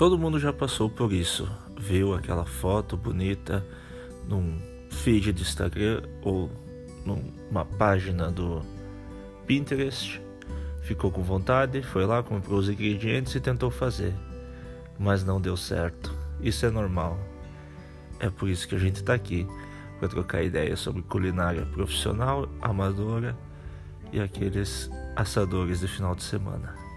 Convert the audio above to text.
Todo mundo já passou por isso. Viu aquela foto bonita num feed do Instagram ou numa página do Pinterest, ficou com vontade, foi lá, comprou os ingredientes e tentou fazer, mas não deu certo. Isso é normal. É por isso que a gente está aqui para trocar ideias sobre culinária profissional, amadora e aqueles assadores de final de semana.